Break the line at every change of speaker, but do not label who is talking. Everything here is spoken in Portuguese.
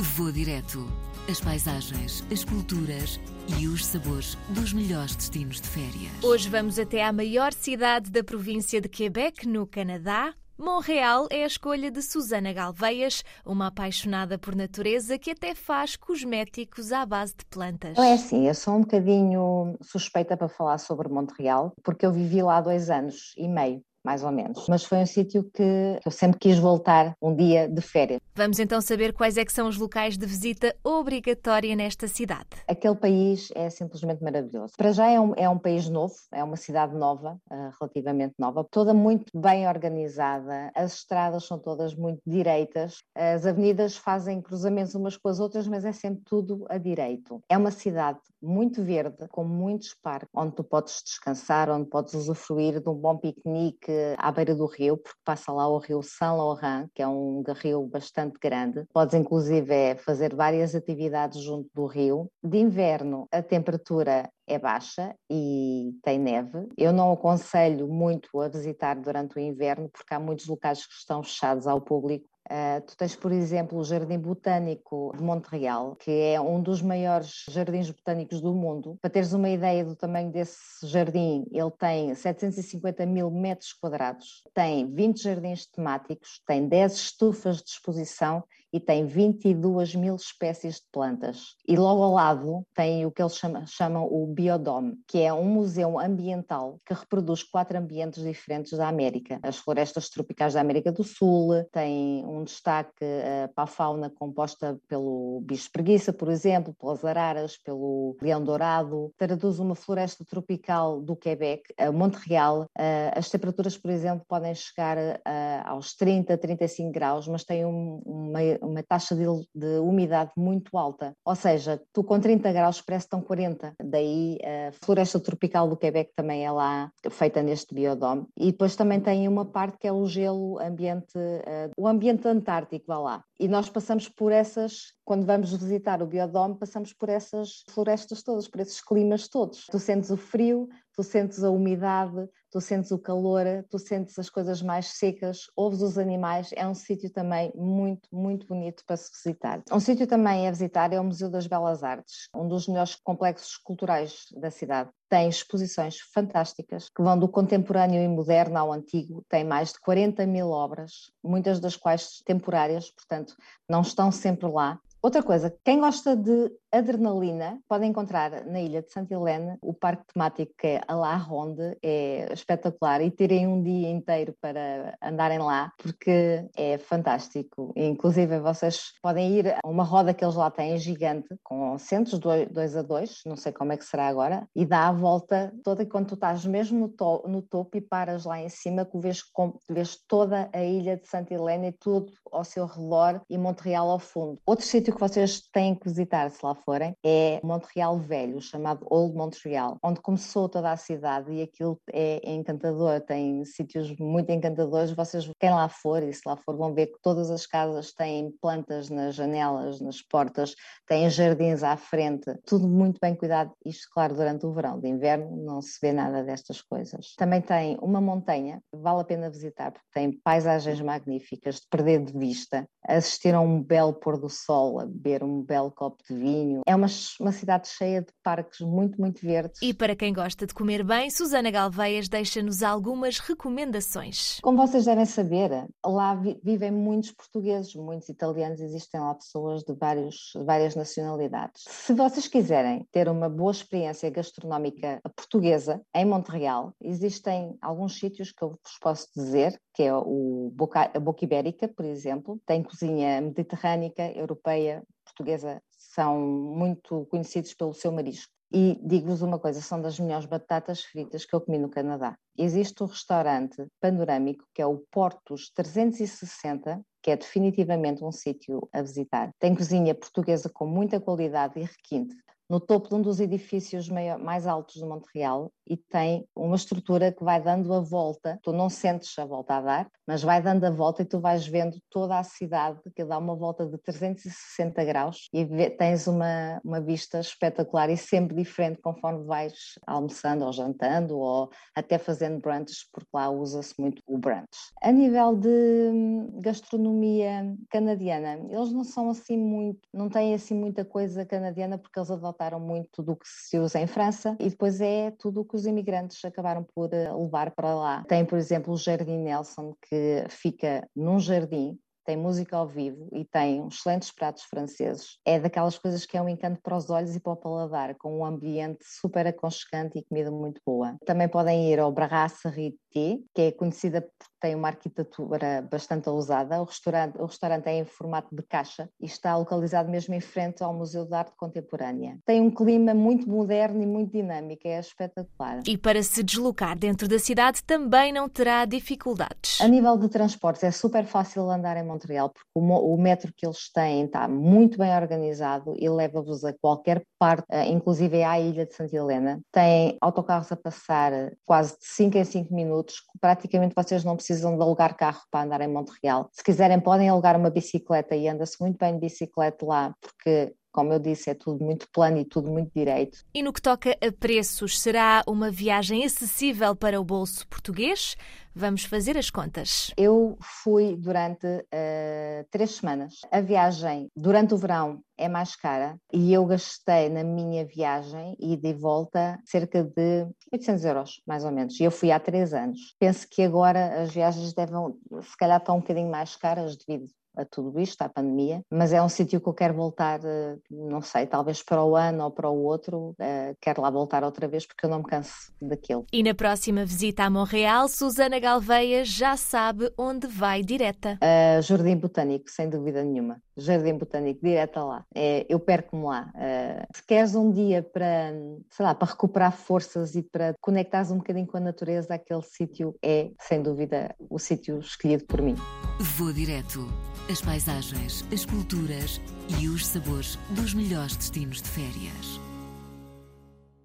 Vou direto. As paisagens, as culturas e os sabores dos melhores destinos de férias.
Hoje vamos até à maior cidade da província de Quebec, no Canadá. Montreal é a escolha de Susana Galveias, uma apaixonada por natureza que até faz cosméticos à base de plantas.
É assim, eu sou um bocadinho suspeita para falar sobre Montreal, porque eu vivi lá dois anos e meio mais ou menos. Mas foi um sítio que eu sempre quis voltar um dia de férias.
Vamos então saber quais é que são os locais de visita obrigatória nesta cidade.
Aquele país é simplesmente maravilhoso. Para já é um, é um país novo, é uma cidade nova, uh, relativamente nova, toda muito bem organizada, as estradas são todas muito direitas, as avenidas fazem cruzamentos umas com as outras, mas é sempre tudo a direito. É uma cidade muito verde, com muitos parques, onde tu podes descansar, onde podes usufruir de um bom piquenique, à beira do rio, porque passa lá o rio Saint-Laurent, que é um rio bastante grande. Podes inclusive é, fazer várias atividades junto do rio. De inverno a temperatura é baixa e tem neve. Eu não aconselho muito a visitar durante o inverno, porque há muitos locais que estão fechados ao público Uh, tu tens, por exemplo, o Jardim Botânico de Montreal, que é um dos maiores jardins botânicos do mundo. Para teres uma ideia do tamanho desse jardim, ele tem 750 mil metros quadrados, tem 20 jardins temáticos, tem 10 estufas de exposição e tem 22 mil espécies de plantas. E logo ao lado tem o que eles chamam, chamam o Biodome, que é um museu ambiental que reproduz quatro ambientes diferentes da América. As florestas tropicais da América do Sul, tem um destaque uh, para a fauna composta pelo bicho preguiça, por exemplo, pelas araras, pelo leão dourado. Traduz uma floresta tropical do Quebec, a Montreal. Uh, as temperaturas, por exemplo, podem chegar uh, aos 30, 35 graus, mas tem um, uma uma taxa de, de, umidade muito alta. Ou seja, tu com 30 graus parece que estão 40. Daí a floresta tropical do Quebec também é lá feita neste biodome. E depois também tem uma parte que é o gelo ambiente, uh, o ambiente antártico, vá lá. E nós passamos por essas, quando vamos visitar o biodome, passamos por essas florestas todas, por esses climas todos. Tu sentes o frio, tu sentes a umidade, tu sentes o calor, tu sentes as coisas mais secas, ouves os animais, é um sítio também muito, muito bonito para se visitar. Um sítio também a visitar é o Museu das Belas Artes, um dos melhores complexos culturais da cidade. Tem exposições fantásticas que vão do contemporâneo e moderno ao antigo, tem mais de 40 mil obras, muitas das quais temporárias, portanto não estão sempre lá. Outra coisa, quem gosta de adrenalina, pode encontrar na ilha de Santa Helena o parque temático que é a La Ronde, é espetacular e terem um dia inteiro para andarem lá porque é fantástico. Inclusive vocês podem ir a uma roda que eles lá têm gigante, com assentos dois a dois, não sei como é que será agora, e dá a volta toda quando tu estás mesmo no, to no topo e paras lá em cima que vês, vês toda a ilha de Santa Helena e tudo ao seu redor e Montreal ao fundo. Outro sítio que vocês têm que visitar se lá forem, é Montreal Velho, chamado Old Montreal, onde começou toda a cidade e aquilo é encantador, tem sítios muito encantadores. Vocês, quem lá for, e se lá for, vão ver que todas as casas têm plantas nas janelas, nas portas, têm jardins à frente, tudo muito bem cuidado. Isto, claro, durante o verão. De inverno não se vê nada destas coisas. Também tem uma montanha, vale a pena visitar, porque tem paisagens magníficas de perder de vista, assistir a um belo pôr do sol, beber um belo copo de vinho é uma, uma cidade cheia de parques muito, muito verdes.
E para quem gosta de comer bem, Susana Galveias deixa-nos algumas recomendações.
Como vocês devem saber, lá vi, vivem muitos portugueses, muitos italianos, existem lá pessoas de, vários, várias nacionalidades. Se vocês quiserem ter uma boa experiência gastronómica portuguesa em Montreal, existem alguns sítios que eu vos posso dizer, que é o Boca, a Boca Ibérica, por exemplo, tem cozinha mediterrânica, europeia, portuguesa são muito conhecidos pelo seu marisco. E digo-vos uma coisa, são das melhores batatas fritas que eu comi no Canadá. Existe um restaurante panorâmico que é o Portos 360, que é definitivamente um sítio a visitar. Tem cozinha portuguesa com muita qualidade e requinte. No topo de um dos edifícios mais altos de Montreal e tem uma estrutura que vai dando a volta. Tu não sentes a volta a dar, mas vai dando a volta e tu vais vendo toda a cidade que dá uma volta de 360 graus e tens uma, uma vista espetacular e sempre diferente conforme vais almoçando ou jantando ou até fazendo brunches, porque lá usa-se muito o brunch. A nível de hum, gastronomia canadiana, eles não são assim muito, não têm assim muita coisa canadiana porque eles adotaram muito do que se usa em França e depois é tudo o que os imigrantes acabaram por eh, levar para lá. Tem, por exemplo, o Jardim Nelson, que fica num jardim tem música ao vivo e tem excelentes pratos franceses. É daquelas coisas que é um encanto para os olhos e para o paladar, com um ambiente super aconchegante e comida muito boa. Também podem ir ao Brasserie T, que é conhecida porque tem uma arquitetura bastante ousada. O restaurante, o restaurante é em formato de caixa e está localizado mesmo em frente ao Museu de Arte Contemporânea. Tem um clima muito moderno e muito dinâmico, é espetacular.
E para se deslocar dentro da cidade também não terá dificuldades.
A nível de transportes é super fácil andar em Montreal, porque o, o metro que eles têm está muito bem organizado e leva-vos a qualquer parte, eh, inclusive à ilha de Santa Helena. Tem autocarros a passar quase de 5 em 5 minutos, praticamente vocês não precisam de alugar carro para andar em Montreal. Se quiserem podem alugar uma bicicleta e anda-se muito bem de bicicleta lá, porque como eu disse, é tudo muito plano e tudo muito direito.
E no que toca a preços, será uma viagem acessível para o bolso português? Vamos fazer as contas.
Eu fui durante uh, três semanas. A viagem durante o verão é mais cara e eu gastei na minha viagem e de volta cerca de 800 euros, mais ou menos. E eu fui há três anos. Penso que agora as viagens devem, se calhar, estar um bocadinho mais caras devido a tudo isto, à pandemia, mas é um sítio que eu quero voltar, eh, não sei, talvez para o ano ou para o outro, eh, quero lá voltar outra vez porque eu não me canso daquilo.
E na próxima visita a Montreal, Susana Galveia já sabe onde vai direta.
Uh, Jardim Botânico, sem dúvida nenhuma. Jardim Botânico, direta lá. É, eu perco-me lá. Uh, se queres um dia para, sei lá, para recuperar forças e para conectares um bocadinho com a natureza, aquele sítio é, sem dúvida, o sítio escolhido por mim.
Vou direto as paisagens, as culturas e os sabores dos melhores destinos de férias.